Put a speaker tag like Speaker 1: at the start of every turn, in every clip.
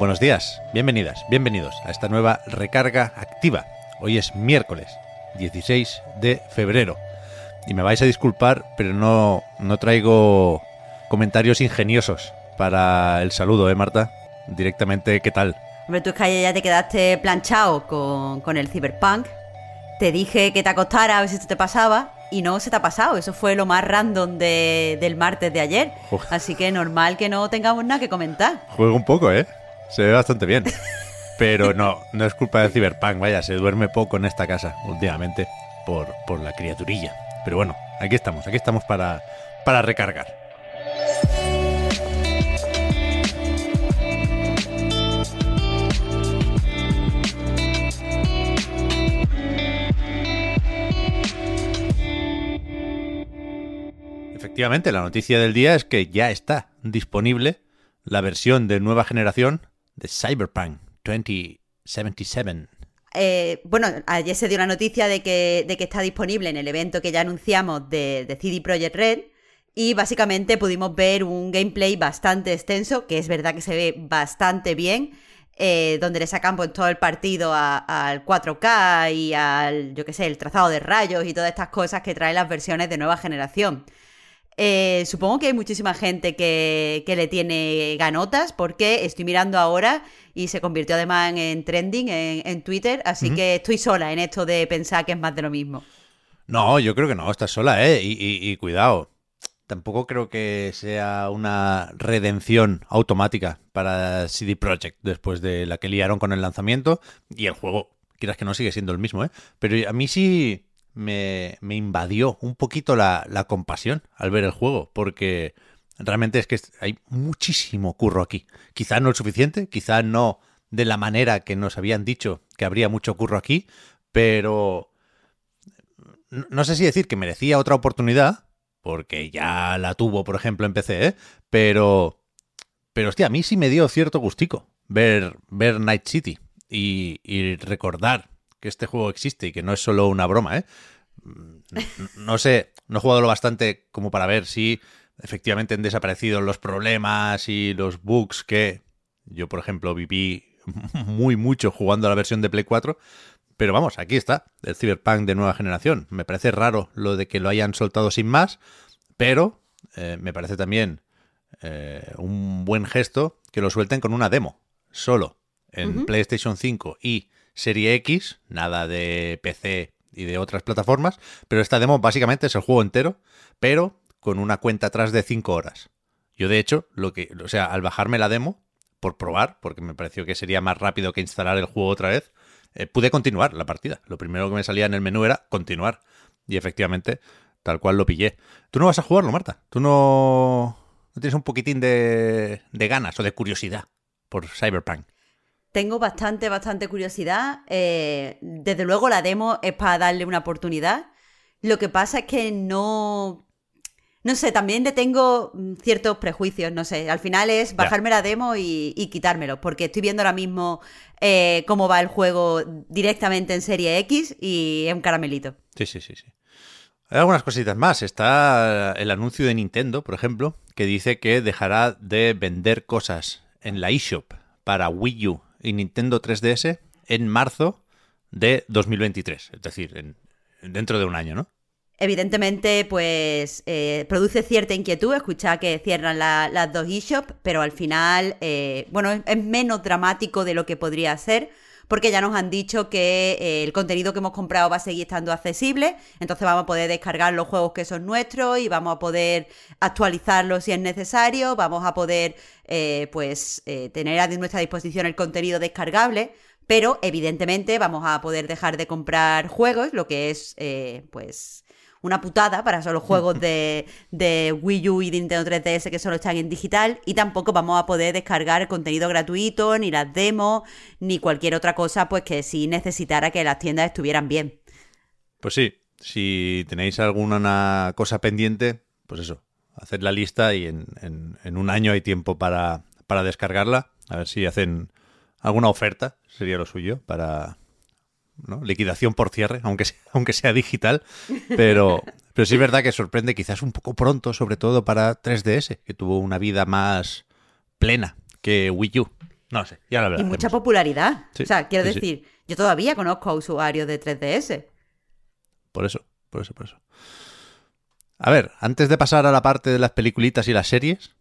Speaker 1: Buenos días, bienvenidas, bienvenidos a esta nueva recarga activa. Hoy es miércoles 16 de febrero. Y me vais a disculpar, pero no, no traigo comentarios ingeniosos para el saludo, ¿eh, Marta? Directamente, ¿qué tal?
Speaker 2: Hombre, tú es que ayer ya te quedaste planchado con, con el Cyberpunk. Te dije que te acostara a ver si esto te pasaba y no se te ha pasado. Eso fue lo más random de- del martes de ayer.
Speaker 1: Uf.
Speaker 2: Así que normal que no tengamos nada que comentar.
Speaker 1: Juego un poco, ¿eh? Se ve bastante bien. Pero no, no es culpa del Cyberpunk, vaya, se duerme poco en esta casa últimamente por, por la criaturilla. Pero bueno, aquí estamos, aquí estamos para, para recargar. Efectivamente, la noticia del día es que ya está disponible la versión de nueva generación de Cyberpunk 2077.
Speaker 2: Eh, bueno, ayer se dio la noticia de que, de que está disponible en el evento que ya anunciamos de, CD Projekt Red. Y básicamente pudimos ver un gameplay bastante extenso, que es verdad que se ve bastante bien, eh, donde le sacan pues, todo el partido al 4K y al, yo qué sé, el trazado de rayos y todas estas cosas que traen las versiones de nueva generación. Eh, supongo que hay muchísima gente que, que le tiene ganotas porque estoy mirando ahora y se convirtió además en, en trending en, en Twitter, así que estoy sola en esto de pensar que es más de lo mismo.
Speaker 1: No, yo creo que no, estás sola, ¿eh? Y, y- y cuidado, tampoco creo que sea una redención automática para CD Projekt después de la que liaron con el lanzamiento y el juego, quieras que no, sigue siendo el mismo, ¿eh? Pero a mí sí me, invadió un poquito la, compasión al ver el juego, porque realmente es que hay muchísimo curro aquí. Quizá no el suficiente, quizá no de la manera que nos habían dicho que habría mucho curro aquí, pero no no sé si decir que merecía otra oportunidad, porque ya la tuvo, por ejemplo, en PC, ¿eh? pero, pero hostia, a mí sí me dio cierto gustico ver, ver Night City y, y recordar que este juego existe y que no es solo una broma, ¿eh? N- No sé, no he jugado lo bastante como para ver si efectivamente han desaparecido los problemas y los bugs que yo, por ejemplo, viví muy mucho jugando a la versión de Play 4. Pero vamos, aquí está, el Cyberpunk de nueva generación. Me parece raro lo de que lo hayan soltado sin más, pero eh, me parece también eh, un buen gesto que lo suelten con una demo, solo, en PlayStation 5 y Serie X, nada de PC y de otras plataformas, pero esta demo básicamente es el juego entero, pero con una cuenta atrás de 5 horas. Yo de hecho, lo que, o sea, al bajarme la demo, por probar, porque me pareció que sería más rápido que instalar el juego otra vez, eh, pude continuar la partida. Lo primero que me salía en el menú era continuar. Y efectivamente, tal cual lo pillé. Tú no vas a jugarlo, Marta. Tú no, tienes un poquitín de, de ganas o de curiosidad por Cyberpunk.
Speaker 2: Tengo bastante, bastante curiosidad. eh, desde luego la demo es para darle una oportunidad. Lo que pasa es que no... No sé, también le tengo mm, ciertos prejuicios, no sé. Al final es bajarme la demo y, y quitármelo, porque estoy viendo ahora mismo eh, cómo va el juego directamente en Serie X y es un caramelito.
Speaker 1: Sí, sí, sí, sí. Hay algunas cositas más. Está el anuncio de Nintendo, por ejemplo, que dice que dejará de vender cosas en la eShop para Wii U y Nintendo 3DS en marzo de 2023. Es decir, en- dentro de un año, ¿no?
Speaker 2: Evidentemente, pues eh, produce cierta inquietud escuchar que cierran la- las dos eShop, pero al final, eh, bueno, es menos dramático de lo que podría ser, porque ya nos han dicho que eh, el contenido que hemos comprado va a seguir estando accesible, entonces vamos a poder descargar los juegos que son nuestros y vamos a poder actualizarlos si es necesario, vamos a poder, eh, pues, eh, tener a nuestra disposición el contenido descargable. Pero evidentemente vamos a poder dejar de comprar juegos, lo que es, pues, una putada para los juegos de, de Wii U y Nintendo 3DS que solo están en digital y tampoco vamos a poder descargar contenido gratuito, ni las demos, ni cualquier otra cosa pues que sí necesitara que las tiendas estuvieran bien.
Speaker 1: Pues sí, si tenéis alguna cosa pendiente, pues eso, haced la lista y en, en, un año hay tiempo para, para descargarla. A ver si hacen alguna oferta, sería lo suyo, para, liquidación por cierre, aunque sea, aunque sea digital, pero, pero sí es verdad que sorprende quizás un poco pronto, sobre todo para 3DS, que tuvo una vida más plena que Wii U. No sé, ya la verdad.
Speaker 2: Y mucha popularidad. o sea, quiero decir, yo todavía conozco a usuarios de 3DS.
Speaker 1: Por eso, por eso, por eso. A ver, antes de pasar a la parte de las peliculitas y las series,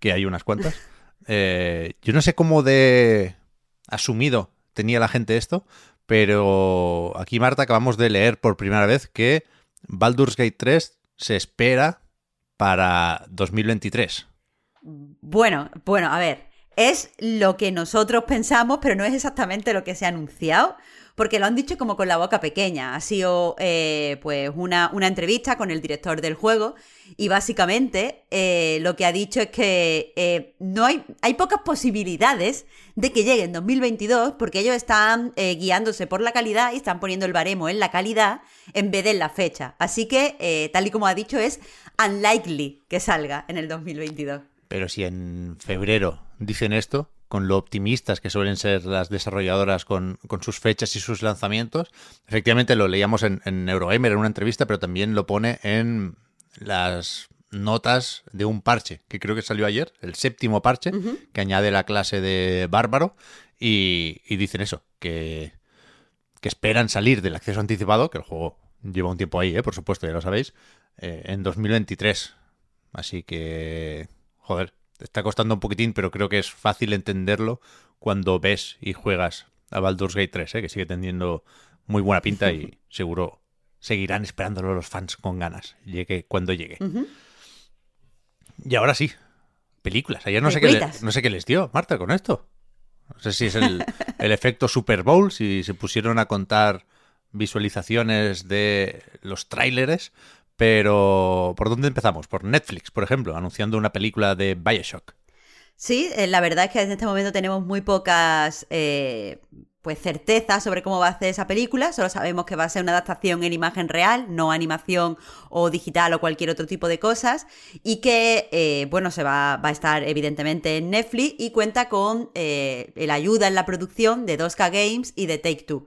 Speaker 1: que hay unas cuantas, eh, yo no sé cómo de asumido tenía la gente esto, pero aquí, Marta, acabamos de leer por primera vez que Baldur's Gate 3 se espera para 2023.
Speaker 2: Bueno, bueno, a ver, es lo que nosotros pensamos, pero no es exactamente lo que se ha anunciado porque lo han dicho como con la boca pequeña. Ha sido eh, pues una, una, entrevista con el director del juego y básicamente eh, lo que ha dicho es que eh, no hay, hay pocas posibilidades de que llegue en 2022 porque ellos están guiándose por la calidad y están poniendo el baremo en la calidad en vez de en la fecha. Así que, tal y como ha dicho, es unlikely que salga en el 2022.
Speaker 1: Pero si en febrero dicen esto, con lo optimistas que suelen ser las desarrolladoras con, sus fechas y sus lanzamientos. Efectivamente lo leíamos en, en, Eurogamer en una entrevista, pero también lo pone en las notas de un parche que creo que salió ayer, el séptimo parche, que añade la clase de bárbaro y, dicen eso, que, que, esperan salir del acceso anticipado, que el juego lleva un tiempo ahí, ¿eh? por supuesto, ya lo sabéis, eh, en 2023. Así que, joder, está costando un poquitín, pero creo que es fácil entenderlo cuando ves y juegas a Baldur's Gate 3, ¿eh? que sigue teniendo muy buena pinta y seguro seguirán esperándolo los fans con ganas, llegue cuando llegue. Y ahora sí, películas. Ayer no sé, qué les, no sé qué les dio, Marta, con esto. No sé si es el, el efecto Super Bowl, si se pusieron a contar visualizaciones de los tráileres, pero, ¿por dónde empezamos? Por Netflix, por ejemplo, anunciando una película de Bioshock.
Speaker 2: Sí, eh, la verdad es que en este momento tenemos muy pocas eh, pues certezas sobre cómo va a ser esa película. Solo sabemos que va a ser una adaptación en imagen real, no animación o digital o cualquier otro tipo de cosas. Y que, eh, bueno, se va, va, a estar evidentemente en Netflix y cuenta con la ayuda en la producción de 2K Games y de Take Two.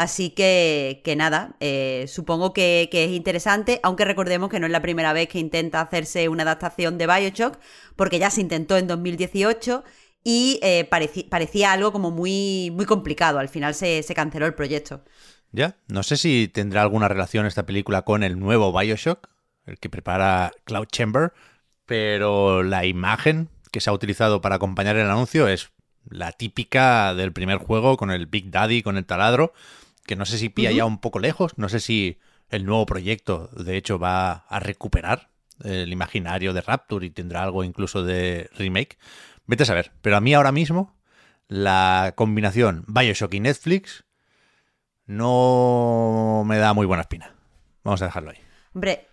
Speaker 2: Así que, nada, eh, supongo que, es interesante, aunque recordemos que no es la primera vez que intenta hacerse una adaptación de Bioshock, porque ya se intentó en 2018 y eh, parecía, algo como muy, muy complicado. Al final se canceló el proyecto.
Speaker 1: Ya, no sé si tendrá alguna relación esta película con el nuevo Bioshock, el que prepara Cloud Chamber, pero la imagen que se ha utilizado para acompañar el anuncio es la típica del primer juego con el Big Daddy, con el taladro que no sé si pilla ya un poco lejos, no sé si el nuevo proyecto de hecho va a recuperar el imaginario de Rapture y tendrá algo incluso de remake. Vete a saber, pero a mí ahora mismo la combinación Bioshock y Netflix no me da muy buena espina. Vamos a dejarlo ahí.
Speaker 2: Hombre,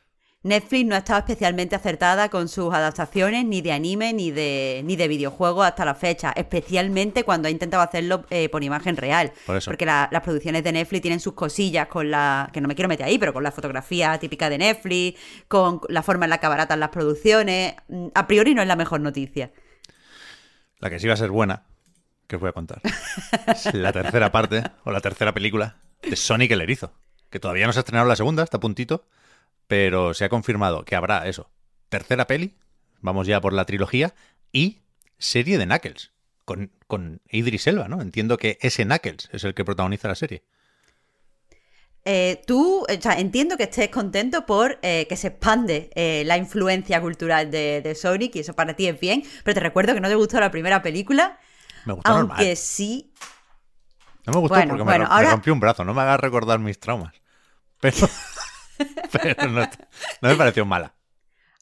Speaker 2: Netflix no ha estado especialmente acertada con sus adaptaciones ni de anime ni de, ni de videojuegos hasta la fecha, especialmente cuando ha intentado hacerlo eh, por imagen real. Porque las producciones de Netflix tienen sus cosillas con la, que no me quiero meter ahí, pero con la fotografía típica de Netflix, con la forma en la que abaratan las producciones. Mm, a priori no es la mejor noticia.
Speaker 1: La que sí va a ser buena, que os voy a contar, es la tercera parte o la tercera película de Sonic el Erizo, que todavía no se ha estrenado la segunda, está a puntito pero se ha confirmado que habrá eso. Tercera peli, vamos ya por la trilogía, y serie de Knuckles, con, con Idris Elba, ¿no? Entiendo que ese Knuckles es el que protagoniza la serie.
Speaker 2: Eh, tú, o sea, entiendo que estés contento por eh, que se expande eh, la influencia cultural de, Sonic y eso para ti es bien, pero te recuerdo que no te gustó la primera película.
Speaker 1: Me gustó
Speaker 2: aunque sí.
Speaker 1: No me gustó porque me, rompió un brazo, no me hagas recordar mis traumas. Pero. pero no, me pareció mala.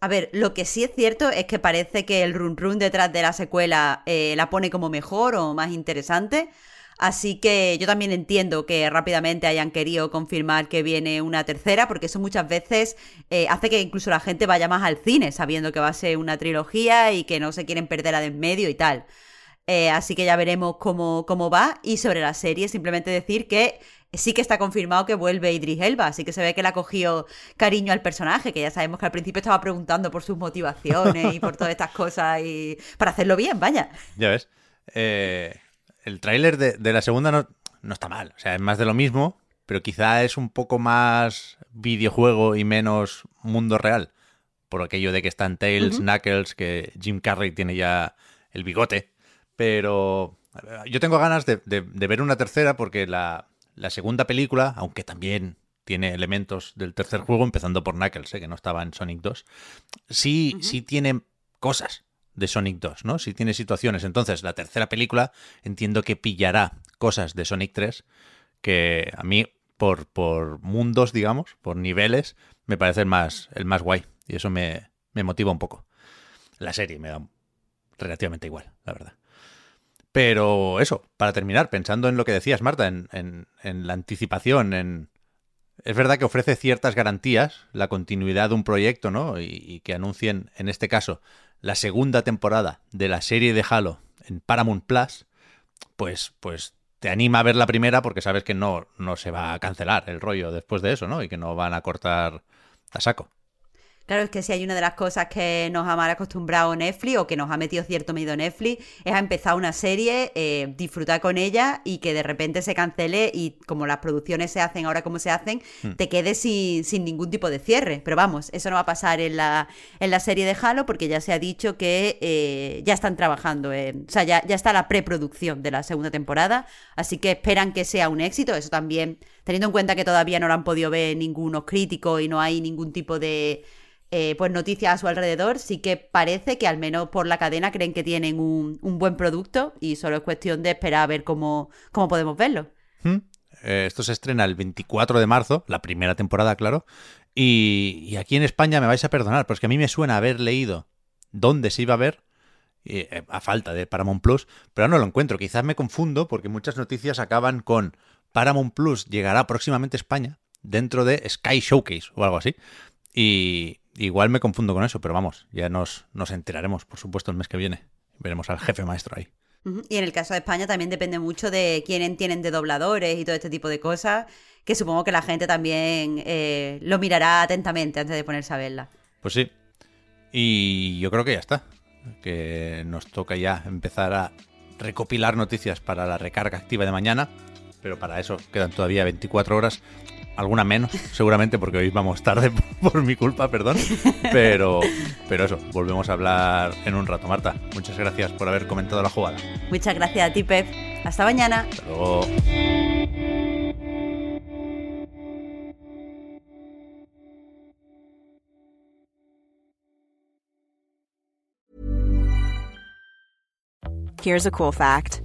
Speaker 2: A ver, lo que sí es cierto es que parece que el run run detrás de la secuela eh, la pone como mejor o más interesante. Así que yo también entiendo que rápidamente hayan querido confirmar que viene una tercera, porque eso muchas veces eh, hace que incluso la gente vaya más al cine sabiendo que va a ser una trilogía y que no se quieren perder la de en medio y tal. Eh, así que ya veremos cómo, cómo va. Y sobre la serie, simplemente decir que sí que está confirmado que vuelve Idris Elba, así que se ve que le ha cogido cariño al personaje, que ya sabemos que al principio estaba preguntando por sus motivaciones y por todas estas cosas y para hacerlo bien, vaya.
Speaker 1: Ya ves. Eh, el tráiler de, la segunda no, no está mal, o sea, es más de lo mismo, pero quizá es un poco más videojuego y menos mundo real, por aquello de que están Tails, Knuckles, que Jim Carrey tiene ya el bigote, pero yo tengo ganas de ver una tercera porque la, la segunda película, aunque también tiene elementos del tercer juego, empezando por Knuckles, ¿eh? que no estaba en Sonic 2, sí, sí tiene cosas de Sonic 2, ¿no? Sí tiene situaciones. Entonces, la tercera película entiendo que pillará cosas de Sonic 3 que a mí, por, por mundos, digamos, por niveles, me parece el más, el más guay. Y eso me, me motiva un poco. La serie me da relativamente igual, la verdad. Pero eso, para terminar, pensando en lo que decías, Marta, en, la anticipación, en... Es verdad que ofrece ciertas garantías la continuidad de un proyecto, ¿no? Y, que anuncien, en este caso, la segunda temporada de la serie de Halo en Paramount Plus, pues, pues te anima a ver la primera porque sabes que no, no se va a cancelar el rollo después de eso, ¿no? Y que no van a cortar a saco.
Speaker 2: Claro, es que si hay una de las cosas que nos ha mal acostumbrado Netflix o que nos ha metido cierto miedo Netflix es a empezar una serie, eh, disfrutar con ella y que de repente se cancele y como las producciones se hacen ahora como se hacen, hmm. te quedes sin, ningún tipo de cierre. Pero vamos, eso no va a pasar en la, en la serie de Halo porque ya se ha dicho que eh, ya están trabajando, en, o sea, ya, ya está la preproducción de la segunda temporada, así que esperan que sea un éxito. Eso también, teniendo en cuenta que todavía no lo han podido ver ningunos críticos y no hay ningún tipo de eh, pues noticias a su alrededor, sí que parece que al menos por la cadena creen que tienen un, buen producto y solo es cuestión de esperar a ver cómo, cómo podemos verlo.
Speaker 1: Hmm. Eh, esto se estrena el 24 de marzo, la primera temporada, claro. Y, aquí en España me vais a perdonar, pero es que a mí me suena haber leído dónde se iba a ver, eh, a falta de Paramount Plus, pero no lo encuentro. Quizás me confundo porque muchas noticias acaban con Paramount Plus llegará próximamente a España dentro de Sky Showcase o algo así. Y, Igual me confundo con eso, pero vamos, ya nos, nos enteraremos, por supuesto, el mes que viene. Veremos al jefe maestro ahí.
Speaker 2: Y en el caso de España también depende mucho de quién tienen de dobladores y todo este tipo de cosas, que supongo que la gente también eh, lo mirará atentamente antes de ponerse a verla.
Speaker 1: Pues sí. Y yo creo que ya está. Que nos toca ya empezar a recopilar noticias para la recarga activa de mañana. Pero para eso quedan todavía 24 horas alguna menos, seguramente, porque hoy vamos tarde por mi culpa, perdón. Pero, pero eso, volvemos a hablar en un rato. Marta, muchas gracias por haber comentado la jugada.
Speaker 2: Muchas gracias a ti, Pep. Hasta mañana.
Speaker 1: Hasta luego.
Speaker 3: Here's a cool fact.